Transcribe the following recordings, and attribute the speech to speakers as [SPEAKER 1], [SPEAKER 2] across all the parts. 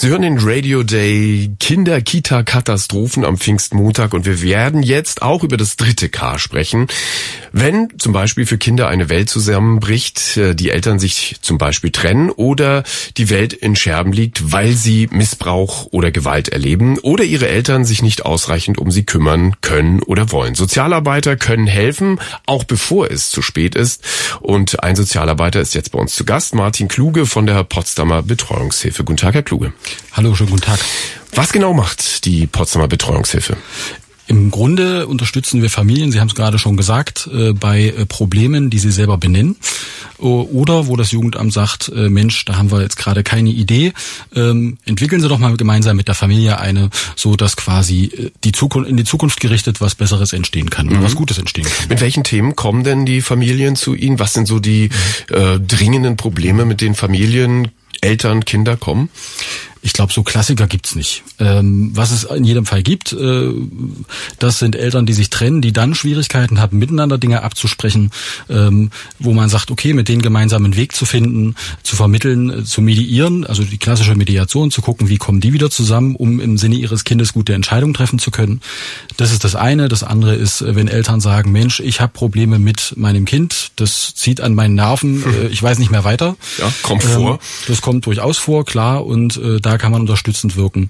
[SPEAKER 1] Sie hören den Radio Day Kinder-Kita-Katastrophen am Pfingstmontag und wir werden jetzt auch über das dritte K sprechen. Wenn zum Beispiel für Kinder eine Welt zusammenbricht, äh, die Eltern sich zum Beispiel trennen oder die Welt in Scherben liegt, weil sie Missbrauch oder Gewalt erleben oder ihre Eltern sich nicht ausreichend um sie kümmern können oder wollen. Sozialarbeiter können helfen, auch bevor es zu spät ist. Und ein Sozialarbeiter ist jetzt bei uns zu Gast, Martin Kluge von der Potsdamer Betreuungshilfe. Guten Tag, Herr Kluge.
[SPEAKER 2] Hallo, schönen guten Tag.
[SPEAKER 1] Was genau macht die Potsdamer Betreuungshilfe?
[SPEAKER 2] Im Grunde unterstützen wir Familien, Sie haben es gerade schon gesagt, äh, bei äh, Problemen, die sie selber benennen. Oder wo das Jugendamt sagt, äh, Mensch, da haben wir jetzt gerade keine Idee, ähm, entwickeln Sie doch mal gemeinsam mit der Familie eine, so dass quasi die Zukunft, in die Zukunft gerichtet was Besseres entstehen kann, mhm. was Gutes entstehen kann.
[SPEAKER 1] Mit welchen Themen kommen denn die Familien zu Ihnen? Was sind so die mhm. äh, dringenden Probleme, mit denen Familien Eltern, Kinder kommen?
[SPEAKER 2] Ich glaube, so Klassiker gibt's nicht. Ähm, was es in jedem Fall gibt, äh, das sind Eltern, die sich trennen, die dann Schwierigkeiten haben, miteinander Dinge abzusprechen, ähm, wo man sagt, okay, mit denen gemeinsam einen Weg zu finden, zu vermitteln, äh, zu mediieren, also die klassische Mediation, zu gucken, wie kommen die wieder zusammen, um im Sinne ihres Kindes gute Entscheidungen treffen zu können. Das ist das eine. Das andere ist, äh, wenn Eltern sagen, Mensch, ich habe Probleme mit meinem Kind, das zieht an meinen Nerven, äh, ich weiß nicht mehr weiter.
[SPEAKER 1] Ja, kommt ähm, vor.
[SPEAKER 2] Das kommt durchaus vor, klar, und äh, da kann man unterstützend wirken.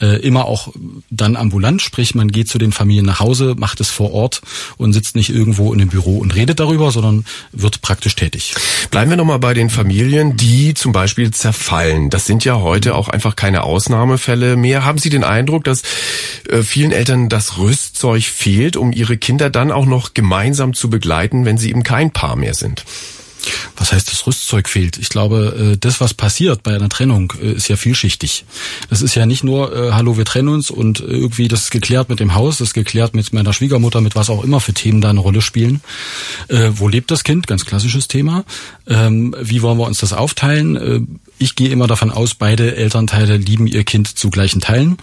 [SPEAKER 2] Äh, immer auch dann ambulant, sprich man geht zu den Familien nach Hause, macht es vor Ort und sitzt nicht irgendwo in dem Büro und redet darüber, sondern wird praktisch tätig.
[SPEAKER 1] Bleiben wir nochmal bei den Familien, die zum Beispiel zerfallen. Das sind ja heute auch einfach keine Ausnahmefälle mehr. Haben Sie den Eindruck, dass äh, vielen Eltern das Rüstzeug fehlt, um ihre Kinder dann auch noch gemeinsam zu begleiten, wenn sie eben kein Paar mehr sind?
[SPEAKER 2] Was heißt das Rüstzeug fehlt? Ich glaube, äh, das, was passiert bei einer Trennung, äh, ist ja vielschichtig. Das ist ja nicht nur, äh, hallo, wir trennen uns und irgendwie das ist geklärt mit dem Haus, das ist geklärt mit meiner Schwiegermutter, mit was auch immer für Themen da eine Rolle spielen. Wo lebt das Kind? Ganz klassisches Thema. Ähm, wie wollen wir uns das aufteilen? Ich gehe immer davon aus, beide Elternteile lieben ihr Kind zu gleichen Teilen.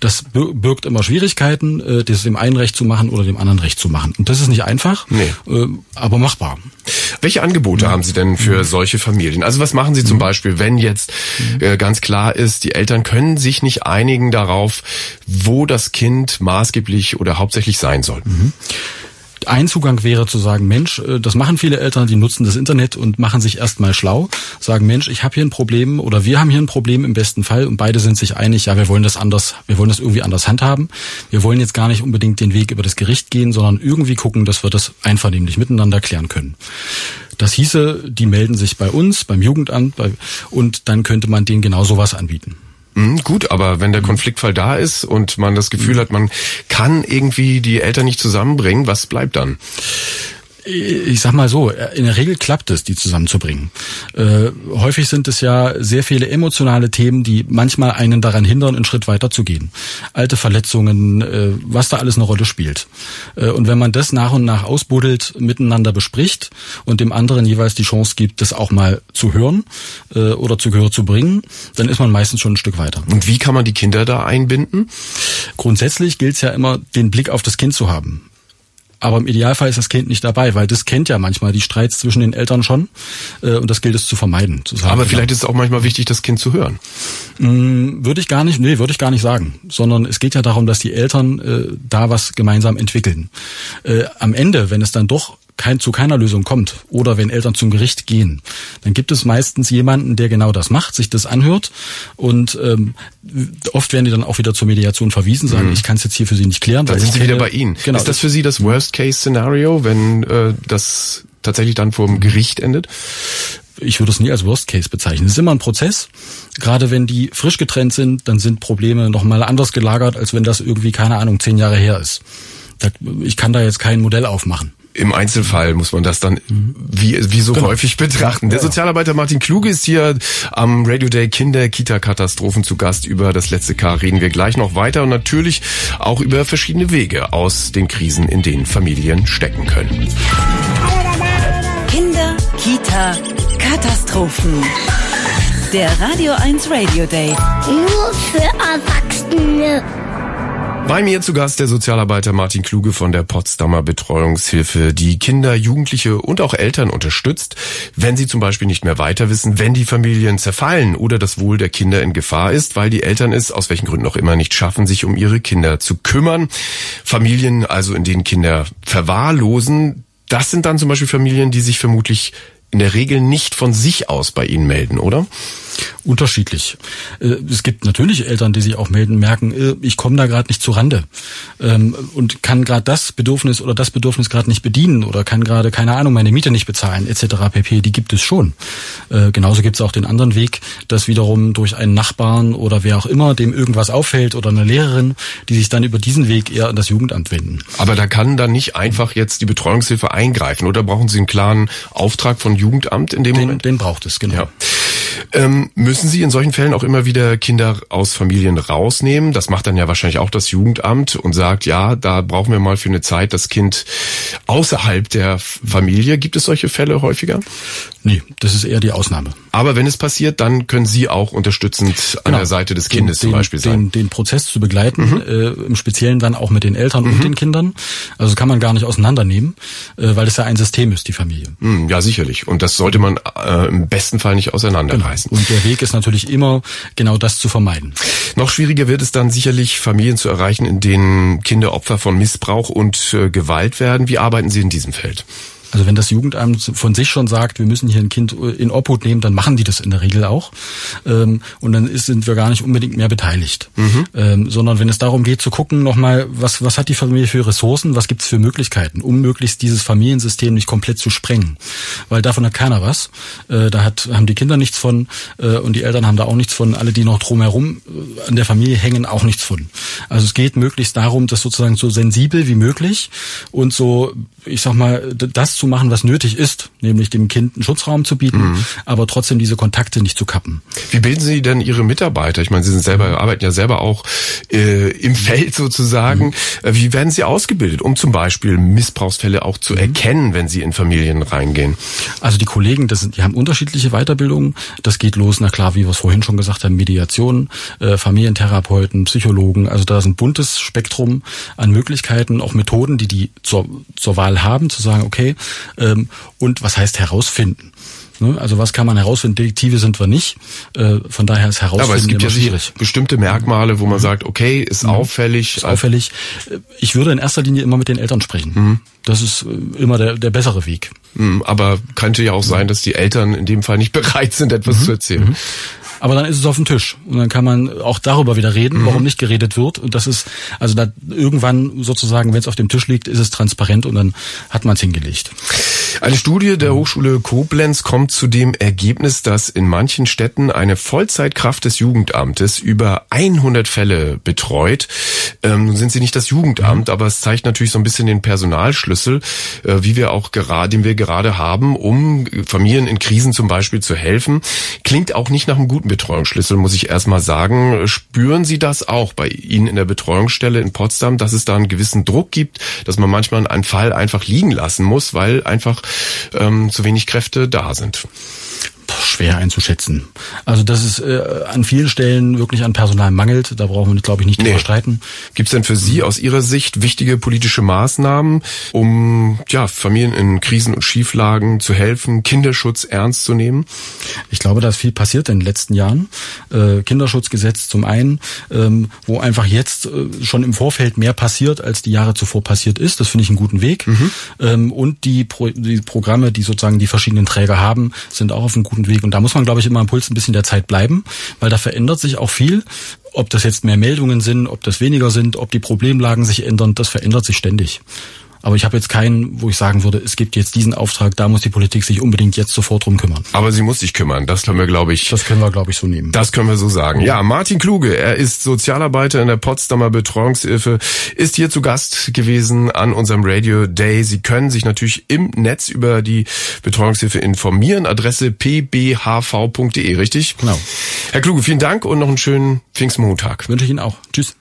[SPEAKER 2] Das birgt immer Schwierigkeiten, das dem einen recht zu machen oder dem anderen recht zu machen. Und das ist nicht einfach, nee. aber machbar.
[SPEAKER 1] Welche Angebote haben Sie denn für solche Familien? Also was machen Sie zum. Beispiel, wenn jetzt äh, ganz klar ist, die Eltern können sich nicht einigen darauf, wo das Kind maßgeblich oder hauptsächlich sein soll? Mhm.
[SPEAKER 2] Ein Zugang wäre zu sagen, Mensch, äh, das machen viele Eltern, die nutzen das Internet und machen sich erstmal schlau, sagen, Mensch, ich habe hier ein Problem oder wir haben hier ein Problem im besten Fall und beide sind sich einig, ja, wir wollen das anders, wir wollen das irgendwie anders handhaben. Wir wollen jetzt gar nicht unbedingt den Weg über das Gericht gehen, sondern irgendwie gucken, dass wir das einvernehmlich miteinander klären können. Das hieße, die melden sich bei uns, beim Jugendamt, bei, und dann könnte man denen genau sowas anbieten.
[SPEAKER 1] Mhm, gut, aber wenn der mhm. Konfliktfall da ist und man das Gefühl mhm. hat, man kann irgendwie die Eltern nicht zusammenbringen, was bleibt dann?
[SPEAKER 2] Ich sag mal so, in der Regel klappt es, die zusammenzubringen. Äh, häufig sind es ja sehr viele emotionale Themen, die manchmal einen daran hindern, einen Schritt weiter zu gehen. Alte Verletzungen, äh, was da alles eine Rolle spielt. Äh, und wenn man das nach und nach ausbuddelt, miteinander bespricht und dem anderen jeweils die Chance gibt, das auch mal zu hören äh, oder zu Gehör zu bringen, dann ist man meistens schon ein Stück weiter.
[SPEAKER 1] Und wie kann man die Kinder da einbinden?
[SPEAKER 2] Grundsätzlich gilt es ja immer, den Blick auf das Kind zu haben. Aber im Idealfall ist das Kind nicht dabei, weil das kennt ja manchmal die Streits zwischen den Eltern schon. Äh, und das gilt es zu vermeiden. Zu
[SPEAKER 1] sagen, Aber vielleicht ist es auch manchmal wichtig, das Kind zu hören.
[SPEAKER 2] Mm, würde ich gar nicht, nee, würde ich gar nicht sagen. Sondern es geht ja darum, dass die Eltern äh, da was gemeinsam entwickeln. Äh, am Ende, wenn es dann doch kein, zu keiner Lösung kommt oder wenn Eltern zum Gericht gehen, dann gibt es meistens jemanden, der genau das macht, sich das anhört und ähm, oft werden die dann auch wieder zur Mediation verwiesen, sagen, mhm. ich kann es jetzt hier für Sie nicht klären.
[SPEAKER 1] Dann sind Sie wieder bei Ihnen. Genau. Ist das für Sie das Worst-Case-Szenario, wenn äh, das tatsächlich dann vor dem Gericht endet?
[SPEAKER 2] ich würde es nie als Worst Case bezeichnen. Es ist immer ein Prozess. Gerade wenn die frisch getrennt sind, dann sind Probleme nochmal anders gelagert, als wenn das irgendwie, keine Ahnung, zehn Jahre her ist. ich kann da jetzt kein Modell aufmachen
[SPEAKER 1] im Einzelfall muss man das dann wie, wie so genau. häufig betrachten. Der Sozialarbeiter Martin Kluge ist hier am Radio Day Kinder-Kita-Katastrophen zu Gast. Über das letzte K reden wir gleich noch weiter und natürlich auch über verschiedene Wege aus den Krisen, in denen Familien stecken können.
[SPEAKER 3] Kinder, Kita, Katastrophen. Der Radio 1 Radio Day.
[SPEAKER 4] Nur für Erwachsene.
[SPEAKER 1] Bei mir zu Gast der Sozialarbeiter Martin Kluge von der Potsdamer Betreuungshilfe, die Kinder, Jugendliche und auch Eltern unterstützt, wenn sie zum Beispiel nicht mehr weiter wissen, wenn die Familien zerfallen oder das Wohl der Kinder in Gefahr ist, weil die Eltern es aus welchen Gründen auch immer nicht schaffen, sich um ihre Kinder zu kümmern. Familien also, in denen Kinder verwahrlosen, das sind dann zum Beispiel Familien, die sich vermutlich in der Regel nicht von sich aus bei Ihnen melden, oder?
[SPEAKER 2] Unterschiedlich. Äh, es gibt natürlich Eltern, die sich auch melden, merken, äh, ich komme da gerade nicht zu Rande ähm, und kann gerade das Bedürfnis oder das Bedürfnis gerade nicht bedienen oder kann gerade, keine Ahnung, meine Miete nicht bezahlen, etc. pp. Die gibt es schon. Äh, genauso gibt es auch den anderen Weg, dass wiederum durch einen Nachbarn oder wer auch immer, dem irgendwas auffällt oder eine Lehrerin, die sich dann über diesen Weg eher an das Jugendamt wenden.
[SPEAKER 1] Aber da kann dann nicht einfach jetzt die Betreuungshilfe eingreifen oder brauchen Sie einen klaren Auftrag von Jugendamt in dem
[SPEAKER 2] den,
[SPEAKER 1] Moment?
[SPEAKER 2] Den braucht es, genau.
[SPEAKER 1] Ja. Ähm, müssen Sie in solchen Fällen auch immer wieder Kinder aus Familien rausnehmen? Das macht dann ja wahrscheinlich auch das Jugendamt und sagt, ja, da brauchen wir mal für eine Zeit das Kind außerhalb der Familie. Gibt es solche Fälle häufiger?
[SPEAKER 2] Nee, das ist eher die Ausnahme.
[SPEAKER 1] Aber wenn es passiert, dann können Sie auch unterstützend an genau. der Seite des Kindes
[SPEAKER 2] den,
[SPEAKER 1] zum Beispiel sein.
[SPEAKER 2] Den, den Prozess zu begleiten, mhm. äh, im Speziellen dann auch mit den Eltern mhm. und den Kindern. Also kann man gar nicht auseinandernehmen, äh, weil es ja ein System ist, die Familie.
[SPEAKER 1] Mhm, ja, sicherlich. Und das sollte man äh, im besten Fall nicht auseinanderreißen.
[SPEAKER 2] Genau. Und der Weg ist natürlich immer, genau das zu vermeiden.
[SPEAKER 1] Noch schwieriger wird es dann sicherlich, Familien zu erreichen, in denen Kinder Opfer von Missbrauch und äh, Gewalt werden. Wie arbeiten Sie in diesem Feld?
[SPEAKER 2] Also wenn das Jugendamt von sich schon sagt, wir müssen hier ein Kind in Obhut nehmen, dann machen die das in der Regel auch. Ähm, und dann ist, sind wir gar nicht unbedingt mehr beteiligt. Mhm. Ähm, sondern wenn es darum geht zu gucken, nochmal, was, was hat die Familie für Ressourcen, was gibt's für Möglichkeiten, um möglichst dieses Familiensystem nicht komplett zu sprengen. Weil davon hat keiner was. Äh, da hat, haben die Kinder nichts von äh, und die Eltern haben da auch nichts von. Alle, die noch drumherum äh, an der Familie hängen, auch nichts von. Also es geht möglichst darum, das sozusagen so sensibel wie möglich und so, ich sag mal, das zu zu machen, was nötig ist, nämlich dem Kind einen Schutzraum zu bieten, mhm. aber trotzdem diese Kontakte nicht zu kappen.
[SPEAKER 1] Wie bilden Sie denn Ihre Mitarbeiter? Ich meine, Sie sind selber, arbeiten ja selber auch äh, im Feld sozusagen. Mhm. Wie werden Sie ausgebildet, um zum Beispiel Missbrauchsfälle auch zu mhm. erkennen, wenn Sie in Familien reingehen?
[SPEAKER 2] Also die Kollegen, das sind, die haben unterschiedliche Weiterbildungen. Das geht los, na klar, wie wir es vorhin schon gesagt haben, Mediation, äh, Familientherapeuten, Psychologen. Also da ist ein buntes Spektrum an Möglichkeiten, auch Methoden, die die zur, zur Wahl haben, zu sagen, okay, und was heißt herausfinden? Ne? Also was kann man herausfinden? Detektive sind wir nicht. Äh, von daher ist herausfinden
[SPEAKER 1] Aber es gibt
[SPEAKER 2] ja
[SPEAKER 1] schwierig. bestimmte Merkmale, wo man mhm. sagt, okay, ist mhm. auffällig.
[SPEAKER 2] Ist auffällig. Äh, ich würde in erster Linie immer mit den Eltern sprechen. Mhm. Das ist äh, immer der, der bessere Weg.
[SPEAKER 1] Mhm. Aber könnte ja auch sein, dass die Eltern in dem Fall nicht bereit sind, etwas mhm. zu erzählen. Mhm.
[SPEAKER 2] Aber dann ist es auf dem Tisch und dann kann man auch darüber wieder reden, mhm. warum nicht geredet wird. Und das ist also da irgendwann sozusagen, wenn es auf dem Tisch liegt, ist es transparent und dann hat man es hingelegt.
[SPEAKER 1] Eine Studie der Hochschule Koblenz kommt zu dem Ergebnis, dass in manchen Städten eine Vollzeitkraft des Jugendamtes über 100 Fälle betreut. Ähm, nun sind sie nicht das Jugendamt, mhm. aber es zeigt natürlich so ein bisschen den Personalschlüssel, äh, wie wir auch gerade, den wir gerade haben, um Familien in Krisen zum Beispiel zu helfen. Klingt auch nicht nach einem guten Betreuungsschlüssel, muss ich erstmal sagen. Spüren Sie das auch bei Ihnen in der Betreuungsstelle in Potsdam, dass es da einen gewissen Druck gibt, dass man manchmal einen Fall einfach liegen lassen muss, weil einfach ähm, zu wenig Kräfte da sind?
[SPEAKER 2] Schwer einzuschätzen. Also dass es äh, an vielen Stellen wirklich an Personal mangelt, da brauchen wir, glaube ich, nicht drüber nee. streiten.
[SPEAKER 1] Gibt es denn für Sie aus Ihrer Sicht wichtige politische Maßnahmen, um ja, Familien in Krisen und Schieflagen zu helfen, Kinderschutz ernst zu nehmen?
[SPEAKER 2] Ich glaube, da ist viel passiert in den letzten Jahren. Äh, Kinderschutzgesetz zum einen, ähm, wo einfach jetzt äh, schon im Vorfeld mehr passiert, als die Jahre zuvor passiert ist. Das finde ich einen guten Weg. Mhm. Ähm, und die, Pro die Programme, die sozusagen die verschiedenen Träger haben, sind auch auf einem guten Weg. Und da muss man, glaube ich, immer am Puls ein bisschen der Zeit bleiben, weil da verändert sich auch viel. Ob das jetzt mehr Meldungen sind, ob das weniger sind, ob die Problemlagen sich ändern, das verändert sich ständig. Aber ich habe jetzt keinen, wo ich sagen würde, es gibt jetzt diesen Auftrag, da muss die Politik sich unbedingt jetzt sofort drum kümmern.
[SPEAKER 1] Aber sie muss sich kümmern, das können wir, glaube ich.
[SPEAKER 2] Das können wir, glaube ich, so nehmen.
[SPEAKER 1] Das können wir so sagen. Ja, Martin Kluge, er ist Sozialarbeiter in der Potsdamer Betreuungshilfe, ist hier zu Gast gewesen an unserem Radio Day. Sie können sich natürlich im Netz über die Betreuungshilfe informieren. Adresse pbhv.de, richtig?
[SPEAKER 2] Genau.
[SPEAKER 1] Herr Kluge, vielen Dank und noch einen schönen Pfingstmontag.
[SPEAKER 2] Wünsche ich Ihnen auch. Tschüss.